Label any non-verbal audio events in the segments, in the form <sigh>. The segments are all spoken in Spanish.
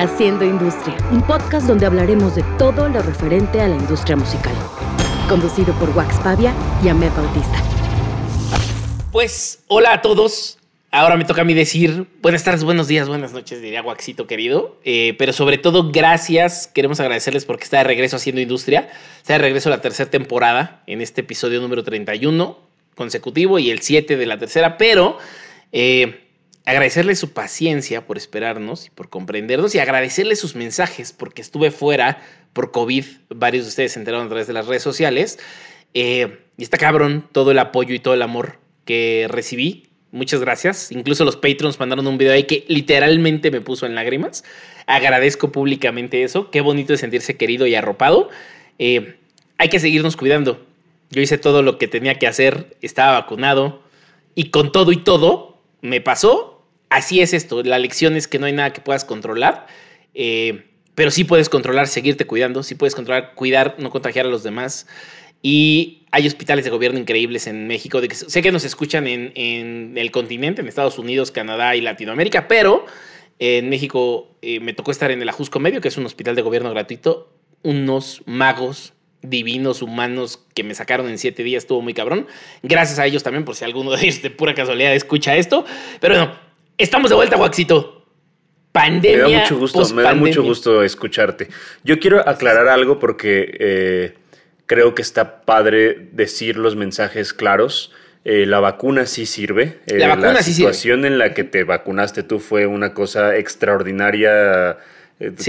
Haciendo Industria, un podcast donde hablaremos de todo lo referente a la industria musical. Conducido por Wax Pavia y Ahmed Bautista. Pues, hola a todos. Ahora me toca a mí decir buenas tardes, buenos días, buenas noches, diría Waxito querido. Eh, pero sobre todo, gracias. Queremos agradecerles porque está de regreso haciendo industria. Está de regreso la tercera temporada en este episodio número 31 consecutivo y el 7 de la tercera. Pero eh, agradecerles su paciencia por esperarnos y por comprendernos y agradecerles sus mensajes porque estuve fuera por COVID. Varios de ustedes se enteraron a través de las redes sociales. Eh, y está cabrón todo el apoyo y todo el amor que recibí. Muchas gracias. Incluso los patrons mandaron un video ahí que literalmente me puso en lágrimas. Agradezco públicamente eso. Qué bonito es sentirse querido y arropado. Eh, hay que seguirnos cuidando. Yo hice todo lo que tenía que hacer. Estaba vacunado. Y con todo y todo, me pasó así es esto. La lección es que no hay nada que puedas controlar, eh, pero sí puedes controlar seguirte cuidando, sí puedes controlar cuidar, no contagiar a los demás. Y hay hospitales de gobierno increíbles en México. De que, sé que nos escuchan en, el continente, en Estados Unidos, Canadá y Latinoamérica, pero en México eh, me tocó estar en el Ajusco Medio, que es un hospital de gobierno gratuito. Unos magos divinos, humanos, que me sacaron en siete días, estuvo muy cabrón. Gracias a ellos también, por si alguno de ellos de pura casualidad escucha esto. Pero bueno, Estamos de vuelta, Waxito. Pandemia. Me da mucho gusto, me da mucho gusto escucharte. Yo quiero aclarar algo porque eh, creo que está padre decir los mensajes claros. Eh, la vacuna sí sirve. la eh, vacuna sí sirve. La situación en la que te vacunaste tú fue una cosa extraordinaria.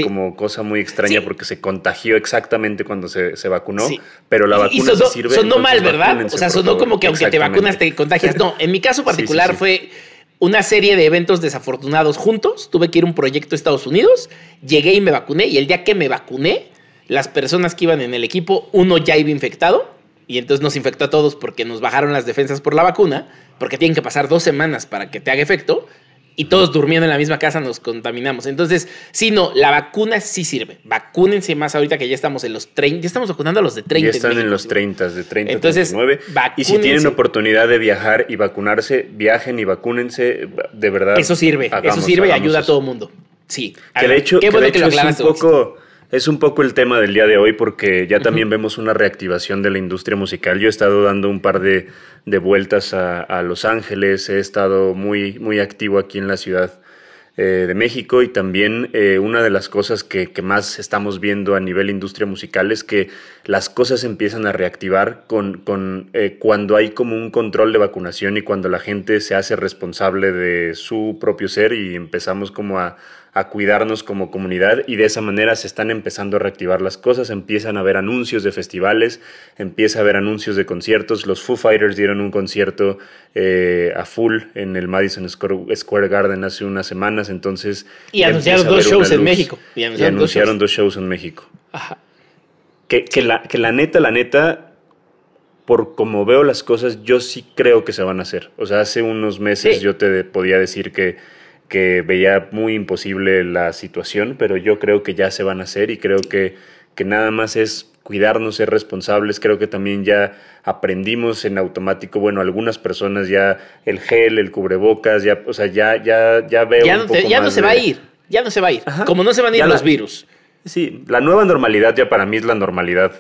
como cosa muy extraña porque se contagió exactamente cuando se, vacunó, pero la vacuna sí sirve. Sonó mal, ¿verdad? O sea, sonó como que aunque te vacunas te contagias. No, en mi caso particular fue una serie de eventos desafortunados juntos. Tuve que ir a un proyecto a Estados Unidos, llegué y me vacuné y el día que me vacuné, las personas que iban en el equipo, uno ya iba infectado y entonces nos infectó a todos porque nos bajaron las defensas por la vacuna, porque tienen que pasar dos semanas para que te haga efecto y todos durmiendo en la misma casa nos contaminamos. Entonces, sí, no, la vacuna sí sirve. Vacúnense más ahorita que ya estamos en los 30, ya estamos vacunando a los de 30. Ya están en, los 30, de 30 Entonces, 39. Y si tienen oportunidad de viajar y vacunarse, viajen y vacúnense, de verdad. Eso sirve, eso sirve y ayuda a todo mundo. Sí. Que de hecho, qué bueno que, es un poco es un poco el tema del día de hoy porque ya también vemos una reactivación de la industria musical. Yo he estado dando un par de, vueltas a, Los Ángeles, he estado muy, muy activo aquí en la ciudad eh, de México y también eh, una de las cosas que, más estamos viendo a nivel industria musical es que las cosas empiezan a reactivar con, con eh, cuando hay como un control de vacunación y cuando la gente se hace responsable de su propio ser y empezamos como a a cuidarnos como comunidad y de esa manera se están empezando a reactivar las cosas, empiezan a haber anuncios de festivales, empieza a haber anuncios de conciertos, los Foo Fighters dieron un concierto eh, a full en el Madison Square Garden hace unas semanas, entonces... Y anunciaron dos shows en México. Y anunciaron, dos, shows. en México. Que, que, la, que la neta, la neta, por como veo las cosas, yo sí creo que se van a hacer. O sea, hace unos meses yo te podía decir que que veía muy imposible la situación, pero yo creo que ya se van a hacer y creo que, que nada más es cuidarnos, ser responsables. Creo que también ya aprendimos en automático, bueno, algunas personas ya el gel, el cubrebocas, ya, o sea, ya, ya, ya veo. Ya, no, ya no se va a ir, ya no se va a ir. Como no se van a ir los virus. Sí, la nueva normalidad ya para mí es la normalidad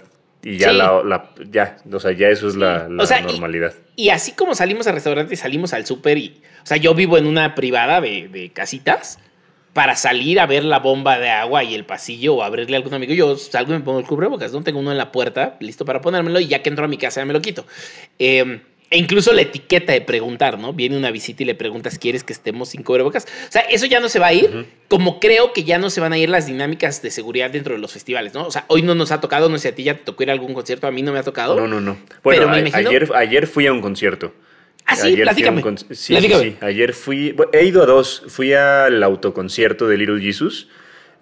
y ya la, ya, o sea, ya eso es la, normalidad. Y, así como salimos al restaurante, salimos al súper y, o sea, yo vivo en una privada de, casitas para salir a ver la bomba de agua y el pasillo o abrirle a algún amigo. Yo salgo y me pongo el cubrebocas, ¿no? Tengo uno en la puerta listo para ponérmelo y ya que entro a mi casa ya me lo quito. Eh, e incluso la etiqueta de preguntar, ¿no? Viene una visita y le preguntas, ¿quieres que estemos sin cubrebocas? O sea, eso ya no se va a ir, como creo que ya no se van a ir las dinámicas de seguridad dentro de los festivales, ¿no? O sea, hoy no nos ha tocado, no sé, a ti ya te tocó ir a algún concierto, a mí no me ha tocado. No, no, no. Bueno, ayer, ayer fui a un concierto. Ah, sí, ayer platícame. sí, sí, ayer fui, he ido a dos, fui al autoconcierto de Little Jesus.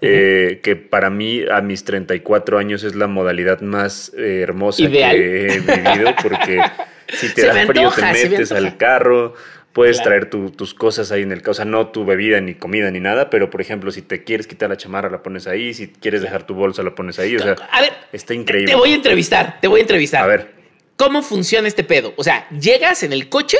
Eh, que para mí a mis 34 años es la modalidad más eh, hermosa que he vivido porque <laughs> Si te da frío, te metes al carro, puedes traer tus cosas ahí en el carro, o sea, no tu bebida, ni comida, ni nada, pero por ejemplo, si te quieres quitar la chamarra, la pones ahí, si quieres dejar tu bolsa, la pones ahí, o sea, a ver, está increíble. Te voy a entrevistar, te voy a entrevistar. A ver. ¿Cómo funciona este pedo? O sea, llegas en el coche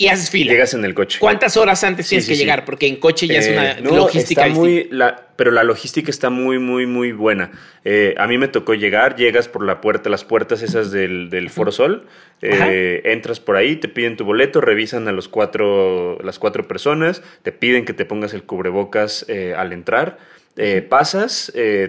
Y haces fila. Llegas en el coche. ¿Cuántas horas antes tienes que llegar? Porque en coche ya es una eh, logística. Está muy, la, pero la logística está muy, muy, muy buena. Eh, a mí me tocó llegar, llegas por la puerta, las puertas esas del, del Foro Sol, eh, entras por ahí, te piden tu boleto, revisan a los cuatro, las cuatro personas, te piden que te pongas el cubrebocas al entrar. pasas, te,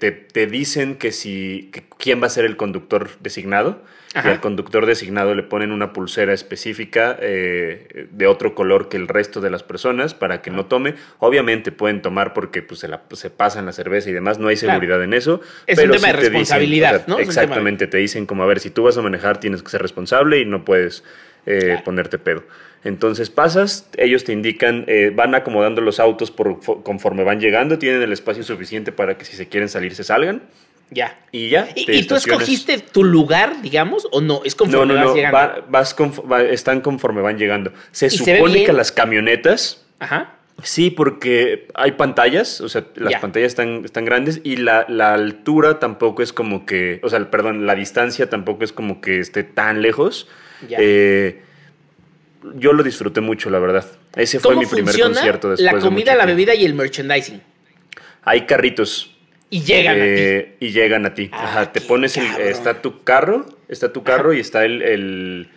te, te, dicen que si quién va a ser el conductor designado y al conductor designado le ponen una pulsera específica eh, de otro color que el resto de las personas para que no tome. Obviamente pueden tomar porque pues, se, la, se pasan la cerveza y demás, no hay seguridad en eso. Es un tema de responsabilidad, ¿no? Exactamente, te dicen como, a ver, si tú vas a manejar tienes que ser responsable y no puedes eh, ponerte pedo. Entonces pasas, ellos te indican, eh, van acomodando los autos por, conforme van llegando, tienen el espacio suficiente para que si se quieren salir se salgan. Ya. Y ya. ¿Y, tú escogiste tu lugar, digamos, o no? Es conforme no, no, vas llegando. vas están conforme van llegando. Se supone que las camionetas. Ajá. Sí, porque hay pantallas, o sea, las pantallas están, están grandes y la, la, altura tampoco es como que, o sea, perdón, la distancia tampoco es como que esté tan lejos. Ya. Eh, yo lo disfruté mucho, la verdad. Ese fue mi primer concierto después. La comida, la bebida y el merchandising. Hay carritos y llegan a ti. Eh, y llegan a ti. Ah, Ajá, te pones, el, está tu carro, está tu carro y está el,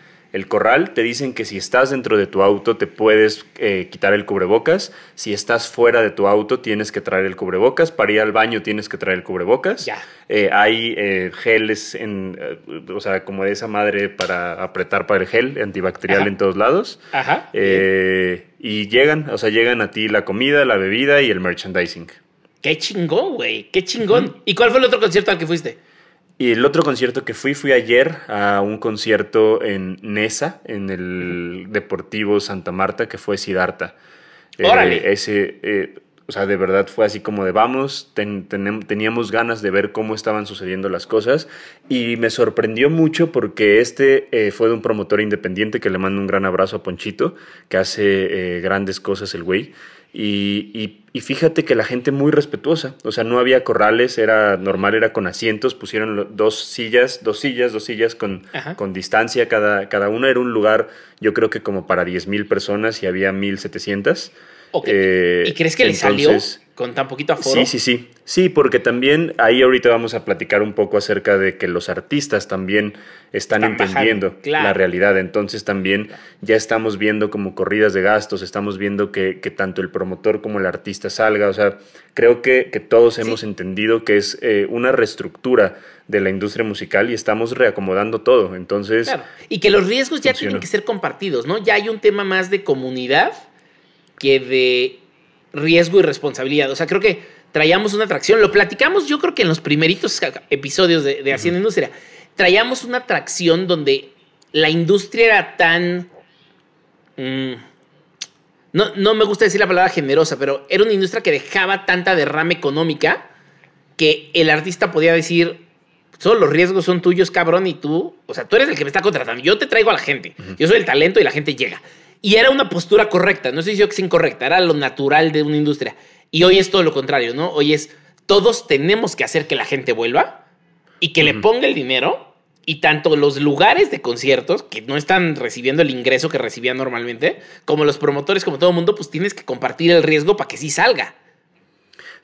corral. Te dicen que si estás dentro de tu auto te puedes eh, quitar el cubrebocas. Si estás fuera de tu auto tienes que traer el cubrebocas. Para ir al baño tienes que traer el cubrebocas. Ya. Eh, hay geles, en, o sea, como de esa madre para apretar para el gel, antibacterial en todos lados. Ajá. y llegan, o sea, llegan a ti la comida, la bebida y el merchandising. Qué chingón, güey. Qué chingón. ¿Y cuál fue el otro concierto al que fuiste? Y el otro concierto que fui, fui ayer a un concierto en Nesa, en el Deportivo Santa Marta, que fue Sidarta. Eh, ¡Órale! ese, eh, o sea, de verdad fue así como de vamos, teníamos ganas de ver cómo estaban sucediendo las cosas y me sorprendió mucho porque este eh, fue de un promotor independiente que le mando un gran abrazo a Ponchito, que hace grandes cosas el güey. Y, fíjate que la gente muy respetuosa, o sea, no había corrales, era normal, era con asientos, pusieron dos sillas, dos sillas, dos sillas con, con distancia, cada, cada una era un lugar, yo creo que como para 10 mil personas y había 1700. Eh, ¿Y crees que le salió con tan poquito aforo? Sí, sí, sí. Sí, porque también ahí ahorita vamos a platicar un poco acerca de que los artistas también están, entendiendo la realidad. Entonces también ya estamos viendo como corridas de gastos, estamos viendo que, tanto el promotor como el artista salga. O sea, creo que, todos hemos entendido que es eh, una reestructura de la industria musical y estamos reacomodando todo. Entonces. Y que los riesgos ya tienen que ser compartidos, ¿no? Ya hay un tema más de comunidad que de riesgo y responsabilidad. O sea, creo que traíamos una atracción, lo platicamos yo creo que en los primeritos <laughs> episodios de, Haciendo Industria, traíamos una atracción donde la industria era tan... Mm, no, no me gusta decir la palabra generosa, pero era una industria que dejaba tanta derrama económica que el artista podía decir, solo los riesgos son tuyos, cabrón, y tú, o sea, tú eres el que me está contratando, yo te traigo a la gente, yo soy el talento y la gente llega. Y era una postura correcta, no diciendo que es incorrecta, era lo natural de una industria. Y hoy es todo lo contrario, ¿no? Hoy es, todos tenemos que hacer que la gente vuelva y que le ponga el dinero. Y tanto los lugares de conciertos, que no están recibiendo el ingreso que recibían normalmente, como los promotores, como todo el mundo, pues tienes que compartir el riesgo para que sí salga.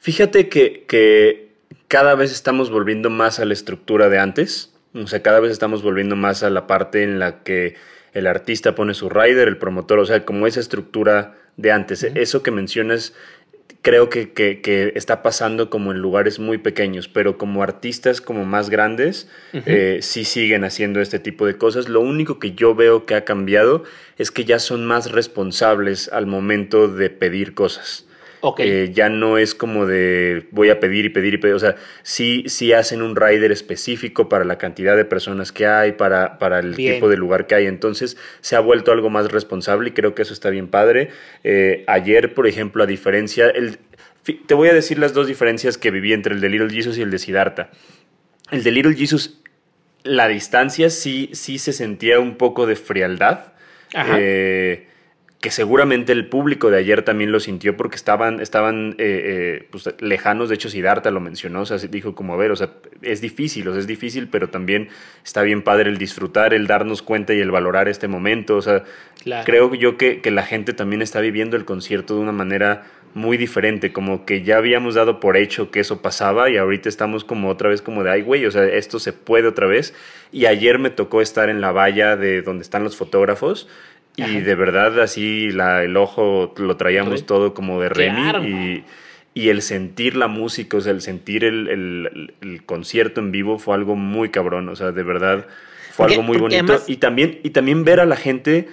Fíjate que, que cada vez estamos volviendo más a la estructura de antes. O sea, cada vez estamos volviendo más a la parte en la que el artista pone su rider, el promotor, o sea, como esa estructura de antes. Eso que mencionas creo que, que, está pasando como en lugares muy pequeños, pero como artistas como más grandes, eh, sí siguen haciendo este tipo de cosas. Lo único que yo veo que ha cambiado es que ya son más responsables al momento de pedir cosas. Eh, ya no es como de voy a pedir y pedir y pedir. O sea, sí, sí hacen un rider específico para la cantidad de personas que hay, para, para el tipo de lugar que hay. Entonces se ha vuelto algo más responsable y creo que eso está bien padre. Eh, ayer, por ejemplo, a diferencia, el, te voy a decir las dos diferencias que viví entre el de Little Jesus y el de Siddhartha. El de Little Jesus, la distancia sí, sí se sentía un poco de frialdad. Eh, que seguramente el público de ayer también lo sintió porque estaban, estaban eh, eh, pues, lejanos. De hecho, Siddhartha lo mencionó, o sea, dijo como, a ver, o sea, es difícil, o sea, es difícil, pero también está bien padre el disfrutar, el darnos cuenta y el valorar este momento. O sea, creo yo que, que la gente también está viviendo el concierto de una manera muy diferente, como que ya habíamos dado por hecho que eso pasaba y ahorita estamos como otra vez como de, ay, güey, o sea, esto se puede otra vez. Y ayer me tocó estar en la valla de donde están los fotógrafos y de verdad así la, el ojo lo traíamos todo como de Remy y, y, el sentir la música, o sea, el sentir el, el, concierto en vivo fue algo muy cabrón, o sea, de verdad fue algo muy bonito. y, también, y también ver a la gente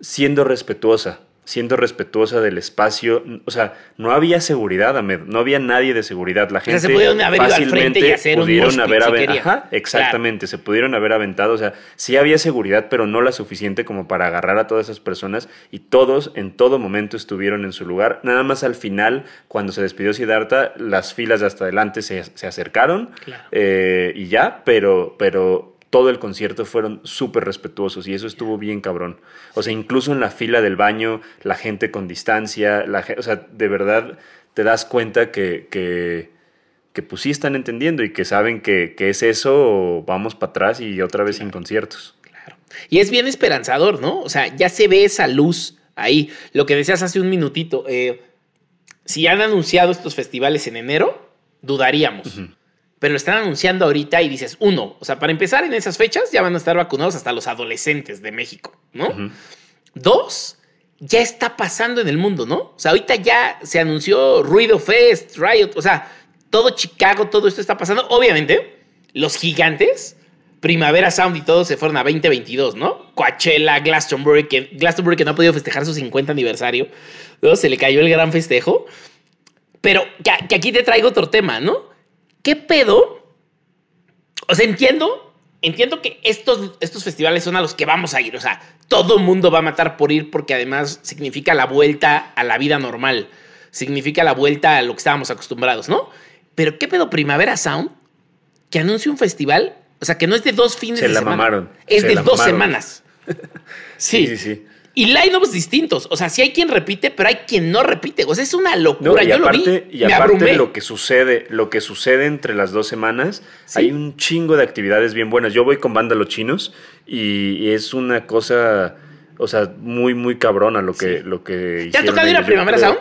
siendo respetuosa siendo respetuosa del espacio. O sea, no había seguridad, Ahmed. No había nadie de seguridad. La gente se pudieron haber ido al frente y hacer pudieron un haber Ajá, exactamente. Se pudieron haber aventado. O sea, sí había seguridad, pero no la suficiente como para agarrar a todas esas personas. Y todos en todo momento estuvieron en su lugar. Nada más al final, cuando se despidió Siddhartha, las filas de hasta adelante se, se acercaron. Eh, y ya, pero, pero todo el concierto fueron súper respetuosos y eso estuvo bien cabrón. O sea, incluso en la fila del baño, la gente con distancia, la, o sea, de verdad te das cuenta que, que, que pues sí están entendiendo y que saben que, que es eso o vamos para atrás y otra vez sin conciertos. Claro. Y es bien esperanzador, ¿no? O sea, ya se ve esa luz ahí. Lo que decías hace un minutito, eh, si han anunciado estos festivales en enero, dudaríamos pero lo están anunciando ahorita y dices, uno, o sea, para empezar en esas fechas ya van a estar vacunados hasta los adolescentes de México, ¿no? Dos, ya está pasando en el mundo, ¿no? O sea, ahorita ya se anunció Ruido Fest, Riot, o sea, todo Chicago, todo esto está pasando. Obviamente, los gigantes, Primavera Sound y todo se fueron a 2022, ¿no? Coachella, Glastonbury, que Glastonbury que no ha podido festejar su 50 aniversario, ¿no? Se le cayó el gran festejo. Pero que aquí te traigo otro tema, ¿no? ¿Qué pedo? O sea, entiendo, entiendo que estos, estos festivales son a los que vamos a ir. O sea, todo mundo va a matar por ir porque además significa la vuelta a la vida normal. Significa la vuelta a lo que estábamos acostumbrados, ¿no? Pero ¿qué pedo Primavera Sound? Que anuncia un festival, o sea, que no es de dos fines Se de la semana. Mamaron. Es de dos semanas. <laughs> sí, sí, sí. Y line-ups distintos. O sea, sí hay quien repite, pero hay quien no repite. O sea, es una locura. y Yo aparte, lo vi, y aparte lo que sucede, lo que sucede entre las dos semanas, hay un chingo de actividades bien buenas. Yo voy con banda Los Chinos y, es una cosa, o sea, muy, muy cabrona lo que, lo que ¿Te ha tocado ir a Primavera Sound?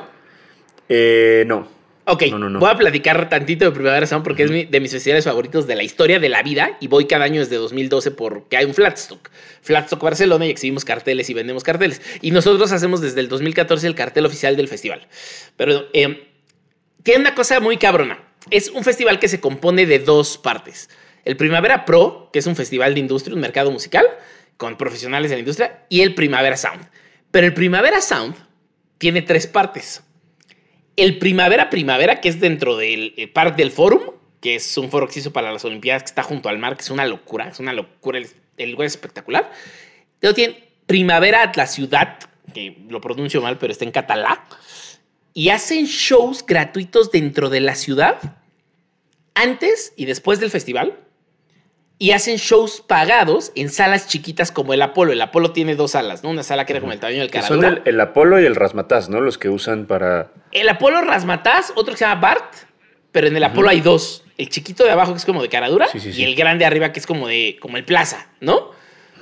Eh, no. Ok, voy a platicar tantito de Primavera Sound porque es de mis festivales favoritos de la historia de la vida y voy cada año desde 2012 porque hay un Flatstock. Flatstock Barcelona y exhibimos carteles y vendemos carteles. Y nosotros hacemos desde el 2014 el cartel oficial del festival. Pero eh, tiene una cosa muy cabrona. Es un festival que se compone de dos partes. El Primavera Pro, que es un festival de industria, un mercado musical con profesionales de la industria, y el Primavera Sound. Pero el Primavera Sound tiene tres partes el Primavera Primavera, que es dentro del eh, del Forum, que es un foro que se hizo para las Olimpiadas, que está junto al mar, que es una locura, es una locura, el, lugar es espectacular. Luego tiene Primavera la Ciudad, que lo pronuncio mal, pero está en catalá, y hacen shows gratuitos dentro de la ciudad, antes y después del festival, y hacen shows pagados en salas chiquitas como el Apolo. El Apolo tiene dos salas, ¿no? Una sala que era como el tamaño del Caradura. Son el, Apolo y el Rasmataz, ¿no? Los que usan para... El Apolo Rasmataz, otro que se llama Bart, pero en el Apolo hay dos. El chiquito de abajo que es como de Caradura y el grande arriba que es como de como el Plaza, ¿no?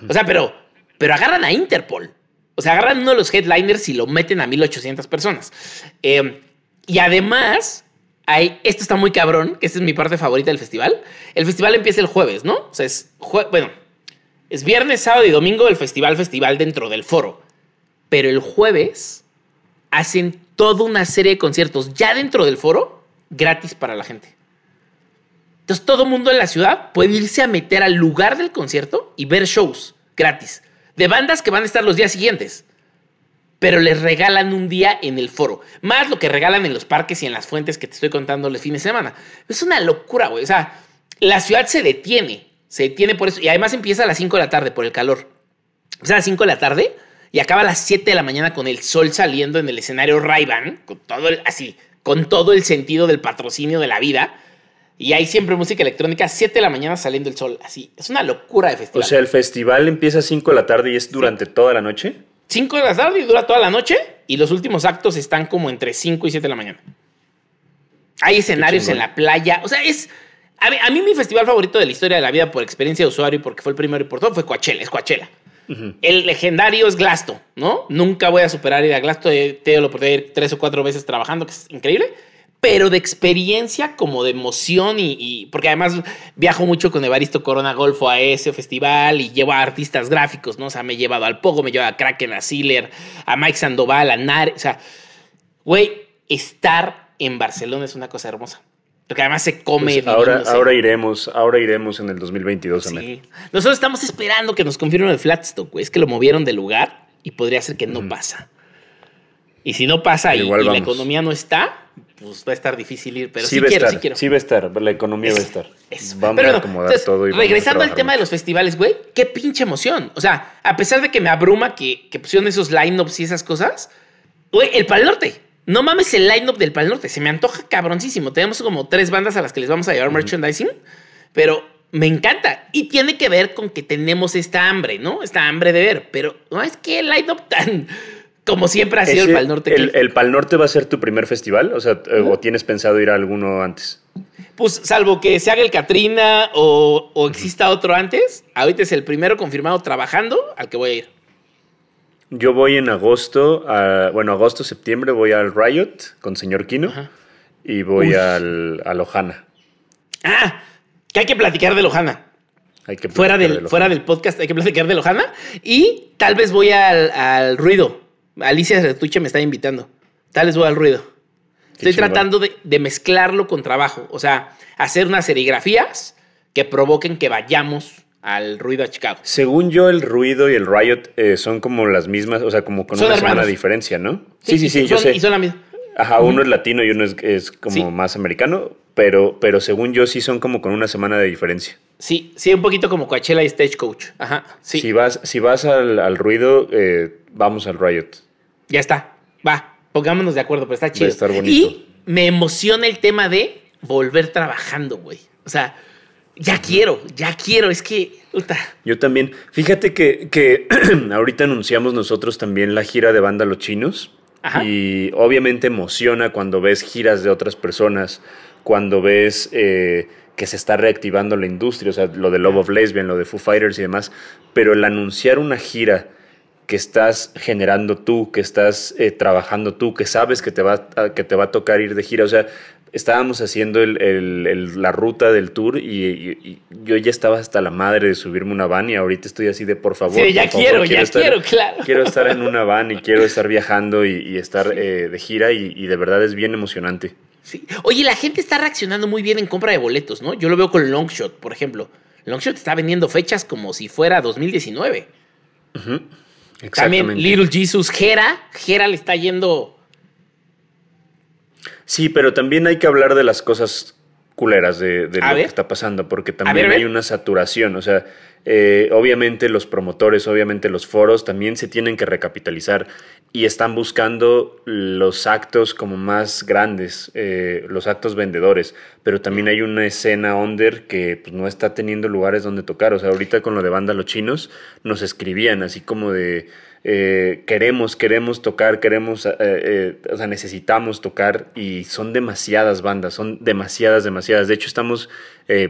O sea, pero, pero agarran a Interpol. O sea, agarran uno de los headliners y lo meten a 1800 personas. Eh, y además esto está muy cabrón, esta es mi parte favorita del festival. El festival empieza el jueves, ¿no? O sea, es, bueno, es viernes, sábado y domingo el festival, festival dentro del foro. Pero el jueves hacen toda una serie de conciertos ya dentro del foro, gratis para la gente. Entonces todo mundo en la ciudad puede irse a meter al lugar del concierto y ver shows gratis de bandas que van a estar los días siguientes pero les regalan un día en el foro. Más lo que regalan en los parques y en las fuentes que te estoy contando el fin de semana. Es una locura, güey. O sea, la ciudad se detiene. Se detiene por eso. Y además empieza a las 5 de la tarde por el calor. O sea, a las 5 de la tarde y acaba a las 7 de la mañana con el sol saliendo en el escenario ray con todo el, así, con todo el sentido del patrocinio de la vida. Y hay siempre música electrónica, 7 de la mañana saliendo el sol, así. Es una locura de festival. O sea, el festival empieza a 5 de la tarde y es durante toda la noche. 5 de la tarde y dura toda la noche. Y los últimos actos están como entre 5 y 7 de la mañana. Hay escenarios en la playa. O sea, es. A mí, mi festival favorito de la historia de la vida por experiencia de usuario y porque fue el primero y por todo fue Coachella, es Coachella. El legendario es Glasto, ¿no? Nunca voy a superar ir a Glasto. Te lo por ir tres o cuatro veces trabajando, que es increíble pero de experiencia como de emoción y, porque además viajo mucho con Evaristo Corona Golfo a ese festival y llevo a artistas gráficos, ¿no? O sea, me he llevado al Pogo, me llevo a Kraken, a Ziller, a Mike Sandoval, a Nare, o sea, güey, estar en Barcelona es una cosa hermosa. Porque además se come. Pues ahora, ahora iremos, ahora iremos en el 2022 sí. Nosotros estamos esperando que nos confirmen el Flatstock, güey. Es que lo movieron de lugar y podría ser que no pasa. Y si no pasa y, la economía no está, pues va a estar difícil ir, pero sí, quiero, estar, sí quiero. Sí va a estar, la economía va a estar. Vamos a acomodar todo y Regresando al tema de los festivales, güey, qué pinche emoción. O sea, a pesar de que me abruma que, que pusieron esos line-ups y esas cosas, güey, el Pal Norte. No mames el line-up del Pal Norte, se me antoja cabroncísimo. Tenemos como tres bandas a las que les vamos a llevar merchandising, pero me encanta. Y tiene que ver con que tenemos esta hambre, ¿no? Esta hambre de ver, pero no es que el line-up tan como siempre ha sido el Pal Norte. El, Pal Norte va a ser tu primer festival? O sea, ¿o tienes pensado ir a alguno antes? Pues salvo que se haga el Katrina o, exista otro antes, ahorita es el primero confirmado trabajando al que voy a ir. Yo voy en agosto, bueno, agosto, septiembre voy al Riot con señor Kino y voy al, a Lojana. Ah, que hay que platicar de Lojana. Hay que fuera del, fuera del podcast hay que platicar de Lojana y tal vez voy al, al ruido Alicia Retuche me está invitando. Tal vez voy al ruido. Estoy tratando de, mezclarlo con trabajo. O sea, hacer unas serigrafías que provoquen que vayamos al ruido a Chicago. Según yo, el ruido y el riot eh, son como las mismas, o sea, como con una semana de diferencia, ¿no? Sí, sí, sí, yo sé. Y son la misma. Ajá, uno es latino y uno es, como más americano, pero, pero según yo sí son como con una semana de diferencia. Sí, sí, un poquito como Coachella y Stagecoach. Ajá, sí. Si vas, si vas al, ruido, eh, vamos al Riot. Ya está, va, pongámonos de acuerdo, pero está chido. Va a estar bonito. Y me emociona el tema de volver trabajando, güey. O sea, ya quiero, ya quiero, es que... Yo también. Fíjate que, que <clears throat> ahorita anunciamos nosotros también la gira de banda Los Chinos. Ajá. Y obviamente emociona cuando ves giras de otras personas, cuando ves... Eh, que se está reactivando la industria, o sea, lo de Love of Lesbian, lo de Foo Fighters y demás, pero el anunciar una gira que estás generando tú, que estás eh, trabajando tú, que sabes que te, va a, que te va a tocar ir de gira, o sea, estábamos haciendo la ruta del tour y, yo ya estaba hasta la madre de subirme una van y ahorita estoy así de por favor. Sí, ya quiero, ya quiero, claro. Quiero estar en una van y <laughs> quiero estar viajando y, estar eh, de gira y de verdad es bien emocionante. Oye, la gente está reaccionando muy bien en compra de boletos, ¿no? Yo lo veo con Longshot, por ejemplo. Longshot está vendiendo fechas como si fuera 2019. También Little Jesus, Jera, Jera le está yendo. Sí, pero también hay que hablar de las cosas culeras de, lo que está pasando, porque también hay una saturación. O sea, eh, obviamente los promotores, obviamente los foros también se tienen que recapitalizar y están buscando los actos como más grandes, eh, los actos vendedores, pero también hay una escena under que pues, no está teniendo lugares donde tocar. O sea, ahorita con lo de banda Los Chinos nos escribían así como de eh, queremos, queremos tocar, queremos, eh, eh, o sea, necesitamos tocar y son demasiadas bandas, son demasiadas, demasiadas. De hecho, estamos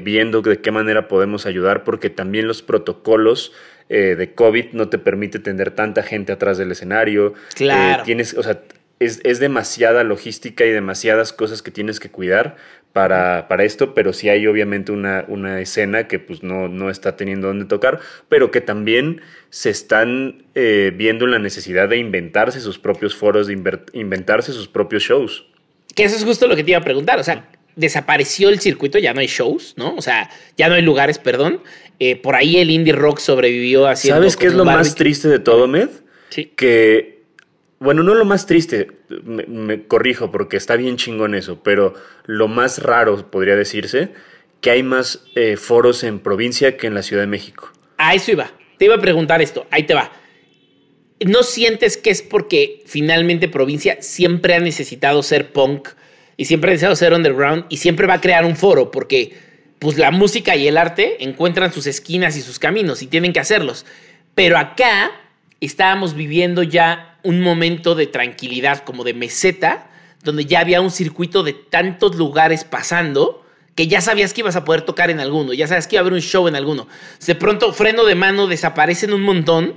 viendo de qué manera podemos ayudar porque también los protocolos de COVID no te permite tener tanta gente atrás del escenario. Claro. tienes, o sea, es, es, demasiada logística y demasiadas cosas que tienes que cuidar para, para esto, pero sí hay obviamente una, una escena que pues no, no está teniendo dónde tocar, pero que también se están eh, viendo la necesidad de inventarse sus propios foros, de inventarse sus propios shows. Que eso es justo lo que te iba a preguntar, o sea, desapareció el circuito, ya no hay shows, ¿no? O sea, ya no hay lugares, perdón. Eh, por ahí el indie rock sobrevivió haciendo... ¿Sabes qué es lo más triste de todo, Med? Sí. Que bueno, no lo más triste, me, corrijo porque está bien chingón eso, pero lo más raro podría decirse que hay más eh, foros en provincia que en la Ciudad de México. A eso iba. Te iba a preguntar esto. Ahí te va. ¿No sientes que es porque finalmente provincia siempre ha necesitado ser punk y siempre ha necesitado ser underground y siempre va a crear un foro porque pues la música y el arte encuentran sus esquinas y sus caminos y tienen que hacerlos? Pero acá estábamos viviendo ya un momento de tranquilidad, como de meseta, donde ya había un circuito de tantos lugares pasando que ya sabías que ibas a poder tocar en alguno, ya sabías que iba a haber un show en alguno. De pronto, freno de mano desaparecen un montón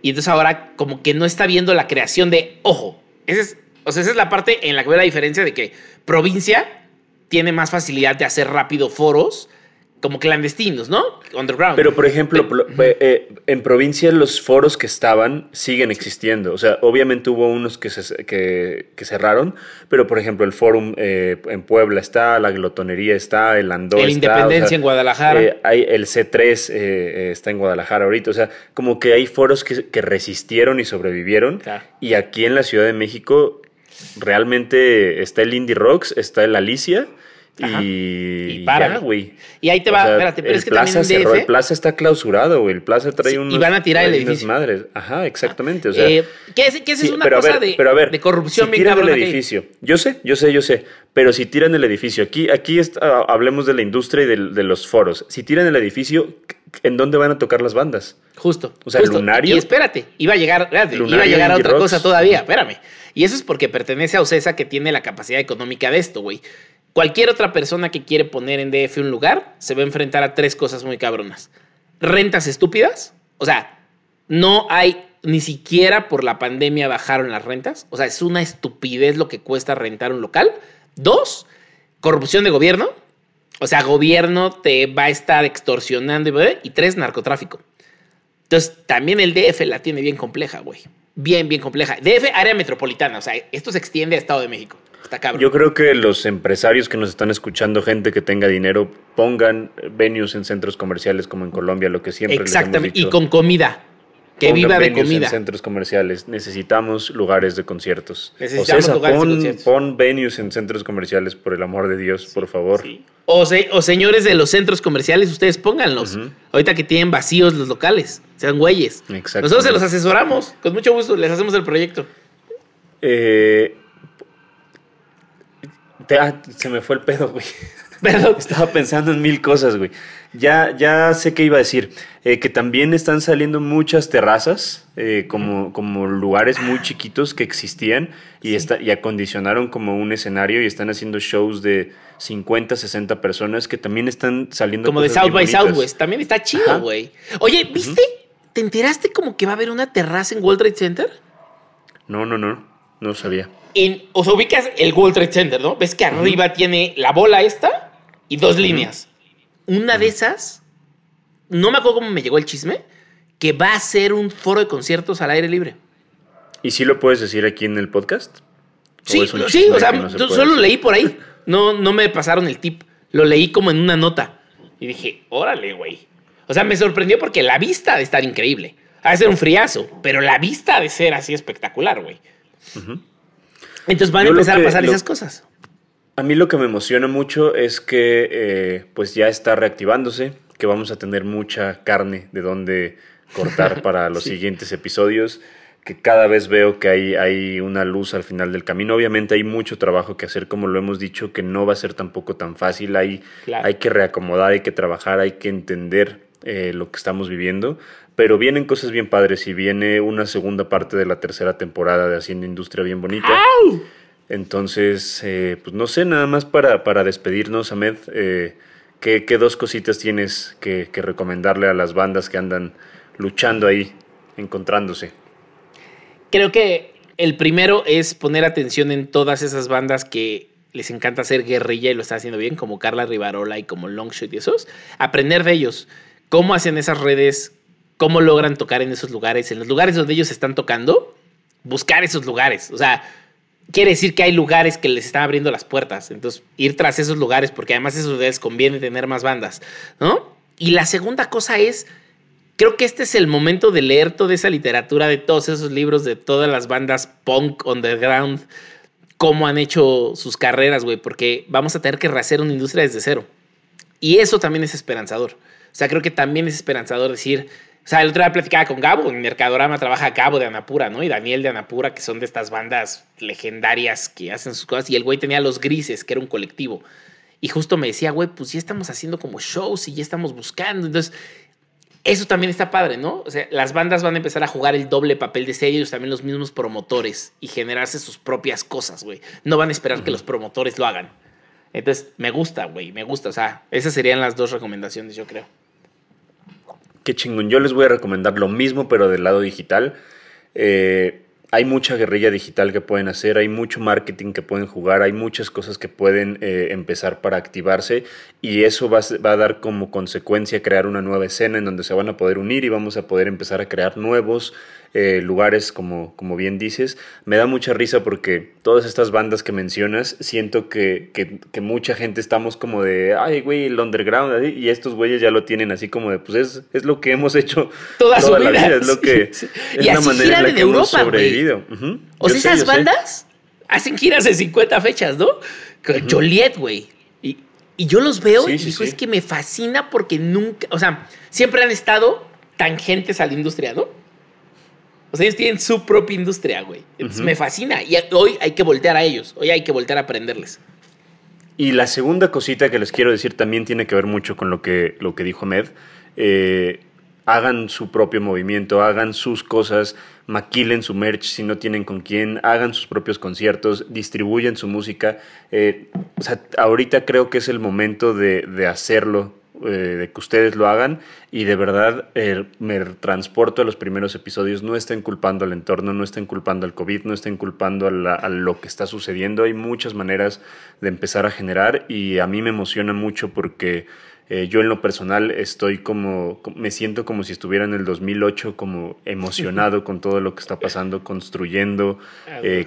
y entonces ahora como que no está viendo la creación de, ojo, es, o sea, esa es la parte en la que veo la diferencia de que provincia tiene más facilidad de hacer rápido foros como clandestinos, ¿no? Underground. Pero, por ejemplo, eh, en provincia los foros que estaban siguen existiendo. O sea, obviamente hubo unos que, se, que, cerraron, pero, por ejemplo, el Forum eh, en Puebla está, la Glotonería está, el Andor el Independencia en Guadalajara. Eh, hay, el C3 está en Guadalajara ahorita. O sea, como que hay foros que, resistieron y sobrevivieron. Y aquí en la Ciudad de México realmente está el Indie Rocks, está el Alicia y, para, güey. Y ahí te va, espérate, pero es que plaza también el Plaza está clausurado, güey. El Plaza trae unos. Y van a tirar el edificio. madres. Ajá, exactamente. O sea, eh, ¿Qué es, qué es una cosa de, pero a ver, de corrupción si tiran el edificio. Yo sé, yo sé, yo sé. Pero si tiran el edificio, aquí, aquí está, hablemos de la industria y de, de, los foros. Si tiran el edificio, ¿en dónde van a tocar las bandas? Justo. O sea, justo. Lunario. Y espérate, iba a llegar, espérate, iba a llegar a otra cosa todavía. Espérame. Y eso es porque pertenece a Ocesa que tiene la capacidad económica de esto, güey. Cualquier otra persona que quiere poner en DF un lugar se va a enfrentar a tres cosas muy cabronas. Rentas estúpidas, o sea, no hay ni siquiera por la pandemia bajaron las rentas, o sea, es una estupidez lo que cuesta rentar un local. Dos, corrupción de gobierno, o sea, gobierno te va a estar extorsionando y, y tres, narcotráfico. Entonces, también el DF la tiene bien compleja, güey. Bien, bien compleja. DF, área metropolitana, o sea, esto se extiende a Estado de México. Yo creo que los empresarios que nos están escuchando, gente que tenga dinero, pongan venues en centros comerciales como en Colombia, lo que siempre Exactamente, les hemos dicho. y con comida. Que viva de comida. en centros comerciales. Necesitamos lugares de conciertos. Necesitamos lugares pon, de conciertos. Pon venues en centros comerciales, por el amor de Dios, por favor. O, o, señores de los centros comerciales, ustedes pónganlos. Ahorita que tienen vacíos los locales, sean güeyes. Nosotros se los asesoramos. Con mucho gusto les hacemos el proyecto. Eh, Ah, se me fue el pedo, güey. <laughs> <laughs> Estaba pensando en mil cosas, güey. Ya, ya sé qué iba a decir. Eh, que también están saliendo muchas terrazas, eh, como, como lugares muy chiquitos que existían y, y acondicionaron como un escenario y están haciendo shows de 50, 60 personas que también están saliendo. Como de South by Southwest. También está chido, güey. Oye, ¿viste? ¿Te enteraste como que va a haber una terraza en World Trade Center? No, no, no. No sabía o sea, ubicas el World Trade Center, ¿no? Ves que arriba tiene la bola esta y dos líneas. Una de esas, no me acuerdo cómo me llegó el chisme, que va a ser un foro de conciertos al aire libre. ¿Y si lo puedes decir aquí en el podcast? Sí, sí, o sea, solo leí por ahí. No, no me pasaron el tip. Lo leí como en una nota. Y dije, órale, güey. O sea, me sorprendió porque la vista de estar increíble. Ha de ser un friazo, pero la vista de ser así espectacular, güey. Entonces van a empezar a pasar esas cosas. A mí lo que me emociona mucho es que eh, pues ya está reactivándose, que vamos a tener mucha carne de donde cortar para <laughs> los siguientes episodios, que cada vez veo que hay, hay una luz al final del camino. Obviamente hay mucho trabajo que hacer, como lo hemos dicho, que no va a ser tampoco tan fácil. Hay, hay que reacomodar, hay que trabajar, hay que entender eh, lo que estamos viviendo. Pero vienen cosas bien padres y viene una segunda parte de la tercera temporada de Haciendo Industria bien bonita. Entonces, eh, pues no sé, nada más para, para despedirnos, Ahmed, eh, ¿qué, dos cositas tienes que, recomendarle a las bandas que andan luchando ahí, encontrándose? Creo que el primero es poner atención en todas esas bandas que les encanta hacer guerrilla y lo están haciendo bien, como Carla Rivarola y como Longshot y esos. Aprender de ellos. Cómo hacen esas redes, cómo logran tocar en esos lugares, en los lugares donde ellos están tocando, buscar esos lugares. O sea, quiere decir que hay lugares que les están abriendo las puertas. Entonces, ir tras esos lugares, porque además esos lugares conviene tener más bandas, ¿no? Y la segunda cosa es, creo que este es el momento de leer toda esa literatura, de todos esos libros, de todas las bandas punk underground, cómo han hecho sus carreras, güey, porque vamos a tener que rehacer una industria desde cero. Y eso también es esperanzador. O sea, creo que también es esperanzador decir, o sea, el otro día platicaba con Gabo, en Mercadorama trabaja Gabo de Anapura, ¿no? Y Daniel de Anapura, que son de estas bandas legendarias que hacen sus cosas. Y el güey tenía Los Grises, que era un colectivo. Y justo me decía, güey, pues ya estamos haciendo como shows y ya estamos buscando. Entonces, eso también está padre, ¿no? O sea, las bandas van a empezar a jugar el doble papel de ser ellos también los mismos promotores y generarse sus propias cosas, güey. No van a esperar que los promotores lo hagan. Entonces, me gusta, güey, me gusta. O sea, esas serían las dos recomendaciones, yo creo. Qué chingón. Yo les voy a recomendar lo mismo, pero del lado digital. Eh, hay mucha guerrilla digital que pueden hacer, hay mucho marketing que pueden jugar, hay muchas cosas que pueden eh, empezar para activarse y eso va, va, a dar como consecuencia crear una nueva escena en donde se van a poder unir y vamos a poder empezar a crear nuevos eh, lugares, como, como bien dices. Me da mucha risa porque todas estas bandas que mencionas, siento que, que, mucha gente estamos como de, ay, güey, el underground, y estos güeyes ya lo tienen así como de, pues es, es lo que hemos hecho toda, su vida. La vida. Es lo que <laughs> es la manera en la que hemos sobrevivido. O sea, esas bandas hacen giras de 50 fechas, ¿no? Joliet, güey. Y, y, yo los veo y digo, es que me fascina porque nunca, o sea, siempre han estado tangentes a la industria, ¿no? O sea, ellos tienen su propia industria, güey. Entonces me fascina. Y hoy hay que voltear a ellos. Hoy hay que voltear a aprenderles. Y la segunda cosita que les quiero decir también tiene que ver mucho con lo que, lo que dijo Med. Eh, hagan su propio movimiento, hagan sus cosas, maquilen su merch si no tienen con quién, hagan sus propios conciertos, distribuyen su música. Eh, o sea, ahorita creo que es el momento de, de hacerlo eh, de que ustedes lo hagan y de verdad eh, me transporto a los primeros episodios. No estén culpando al entorno, no estén culpando al COVID, no estén culpando a, lo que está sucediendo. Hay muchas maneras de empezar a generar y a mí me emociona mucho porque eh, yo en lo personal estoy como, me siento como si estuviera en el 2008, como emocionado con todo lo que está pasando, construyendo,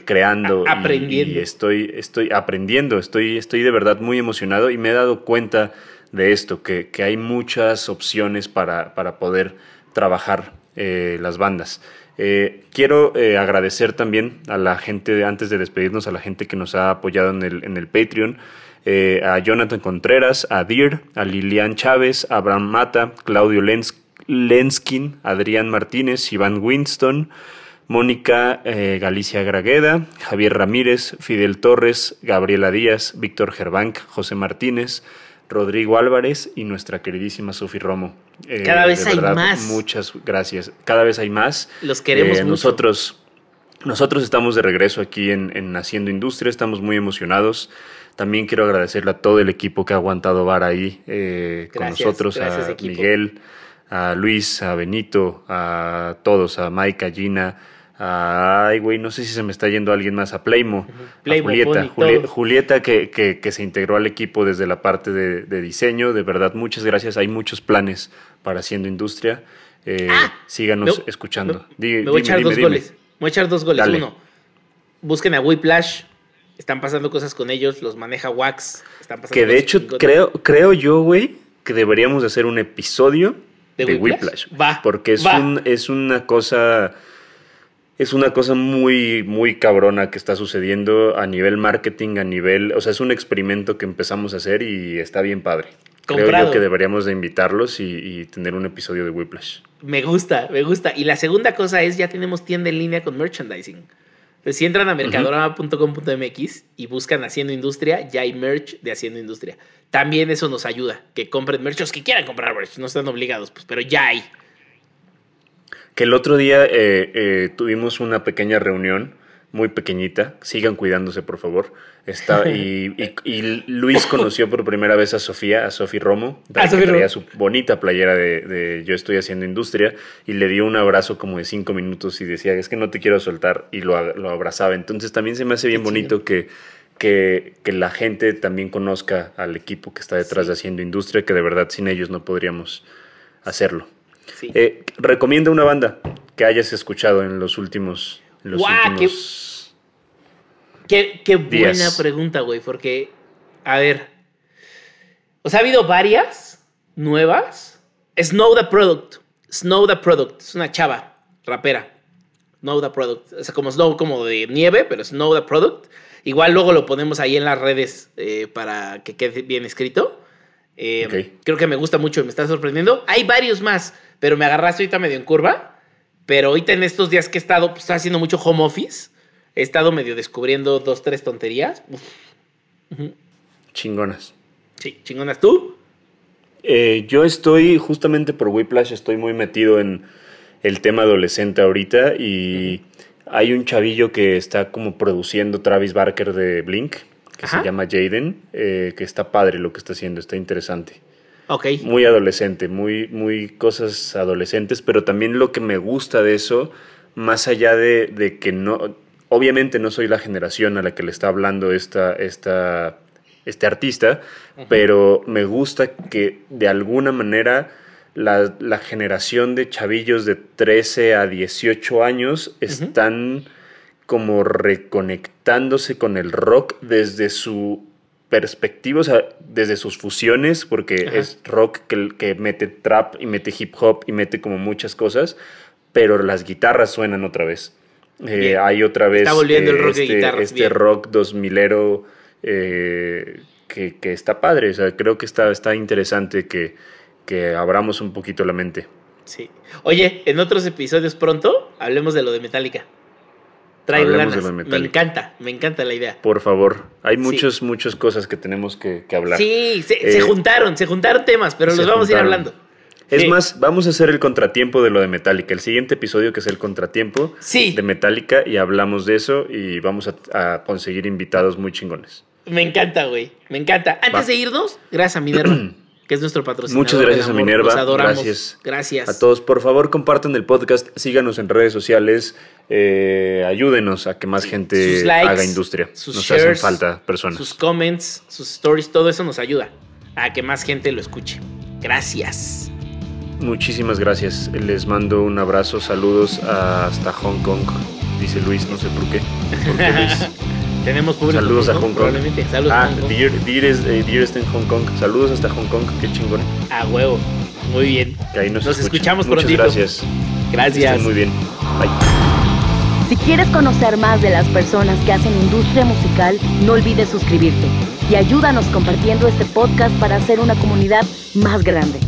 creando. aprendiendo. Y, estoy, estoy aprendiendo, estoy, estoy de verdad muy emocionado y me he dado cuenta de esto, que, hay muchas opciones para, para poder trabajar eh, las bandas. Eh, quiero eh, agradecer también a la gente, antes de despedirnos, a la gente que nos ha apoyado en el, en el Patreon. a Jonathan Contreras, a Dir, a Lilian Chávez, a Abraham Mata, Claudio Lenskin, Adrián Martínez, Iván Winston, Mónica Galicia Gragueda, Javier Ramírez, Fidel Torres, Gabriela Díaz, Víctor Gerbank, José Martínez, Rodrigo Álvarez y nuestra queridísima Sofi Romo. Eh, Cada vez hay más. Muchas gracias. Cada vez hay más. Los queremos eh, mucho. Nosotros, nosotros estamos de regreso aquí en, Haciendo Industria, estamos muy emocionados. También quiero agradecerle a todo el equipo que ha aguantado VAR ahí eh, con nosotros, a Miguel, a Luis, a Benito, a todos, a Mike, a Gina, Ay, güey, no sé si se me está yendo alguien más. A Playmo. a Julieta. Julieta que, que, se integró al equipo desde la parte de, diseño. De verdad, muchas gracias. Hay muchos planes para Haciendo Industria. Eh, ah, síganos escuchando. Me, voy a echar dos goles. voy a echar dos goles. Uno, busquen a Whiplash. Están pasando cosas con ellos. Los maneja Wax. Están pasando que de hecho, creo, creo yo, güey, que deberíamos hacer un episodio de, Whiplash. Va. Porque es, Un, es una cosa es una cosa muy, muy cabrona que está sucediendo a nivel marketing, a nivel, o sea, es un experimento que empezamos a hacer y está bien padre. Creo yo que deberíamos de invitarlos y, tener un episodio de Whiplash. Me gusta, me gusta. Y la segunda cosa es, ya tenemos tienda en línea con merchandising. Entonces, si entran a mercadorama.com.mx y buscan Haciendo Industria, ya hay merch de Haciendo Industria. También eso nos ayuda, que compren merch, los que quieran comprar merch, no están obligados, pues, pero ya hay. Que el otro día eh, eh, tuvimos una pequeña reunión, muy pequeñita. Sigan cuidándose, por favor. Está, <laughs> y, Luis conoció por primera vez a Sofía, a Sofía Romo, que traía su bonita playera de, Yo estoy haciendo industria, y le dio un abrazo como de cinco minutos y decía, es que no te quiero soltar, y lo, abrazaba. Entonces también se me hace bien bonito que, que, la gente también conozca al equipo que está detrás de Haciendo Industria, que de verdad sin ellos no podríamos hacerlo. Eh, recomienda una banda que hayas escuchado en los últimos. los qué, qué, buena pregunta, güey, porque, a ver. O sea, ha habido varias nuevas. Snow the Product. Snow the Product. Es una chava, rapera. Snow the Product. O sea, como Snow como de nieve, pero Snow the Product. Igual luego lo ponemos ahí en las redes eh, para que quede bien escrito. Eh, creo que me gusta mucho y me está sorprendiendo. Hay varios más pero me agarraste ahorita medio en curva. Pero ahorita en estos días que he estado pues, haciendo mucho home office, he estado medio descubriendo dos, tres tonterías. Chingonas. Sí, chingonas. ¿Tú? Eh, yo estoy, justamente por Whiplash, estoy muy metido en el tema adolescente ahorita y hay un chavillo que está como produciendo Travis Barker de Blink, que se llama Jaden, eh, que está padre lo que está haciendo, está interesante. Muy adolescente, muy, muy cosas adolescentes, pero también lo que me gusta de eso, más allá de, que no, obviamente no soy la generación a la que le está hablando esta, esta, este artista, pero me gusta que de alguna manera la, generación de chavillos de 13 a 18 años están como reconectándose con el rock desde su sea, desde sus fusiones, porque es rock que, que, mete trap y mete hip hop y mete como muchas cosas, pero las guitarras suenan otra vez. Eh, hay otra vez está volviendo el rock este, de este rock 2000ero eh, que, que, está padre, o sea, creo que está, está interesante que, que abramos un poquito la mente. Sí. Oye, en otros episodios pronto hablemos de lo de Metallica. Traigo ganas. Me encanta, me encanta la idea. Por favor. Hay muchas, muchas cosas que tenemos que, hablar. Sí, se, eh, juntaron, se juntaron temas, pero los vamos a ir hablando. Es más, vamos a hacer el contratiempo de lo de Metallica. El siguiente episodio que es el contratiempo de Metallica y hablamos de eso y vamos a, conseguir invitados muy chingones. Me encanta, güey. Me encanta. Antes de irnos, gracias a Minerva. <clears throat> que es nuestro patrocinador. Muchas gracias a Minerva. Gracias. Gracias. A todos, por favor, compartan el podcast, síganos en redes sociales, eh, ayúdenos a que más gente haga industria. Sus nos hacen falta personas. Sus comments, sus stories, todo eso nos ayuda a que más gente lo escuche. Gracias. Muchísimas gracias. Les mando un abrazo, saludos hasta Hong Kong, dice Luis, no sé por qué. ¿Por qué <laughs> Luis? Tenemos público. Saludos a Hong Kong. Probablemente. Saludos ah, Dear, eh, está en Hong Kong. Saludos hasta Hong Kong. Qué chingón. A huevo. Muy bien. Que ahí nos, nos escuchamos Muchas prontito. gracias. Gracias. muy bien. Bye. Si quieres conocer más de las personas que hacen industria musical, no olvides suscribirte y ayúdanos compartiendo este podcast para hacer una comunidad más grande.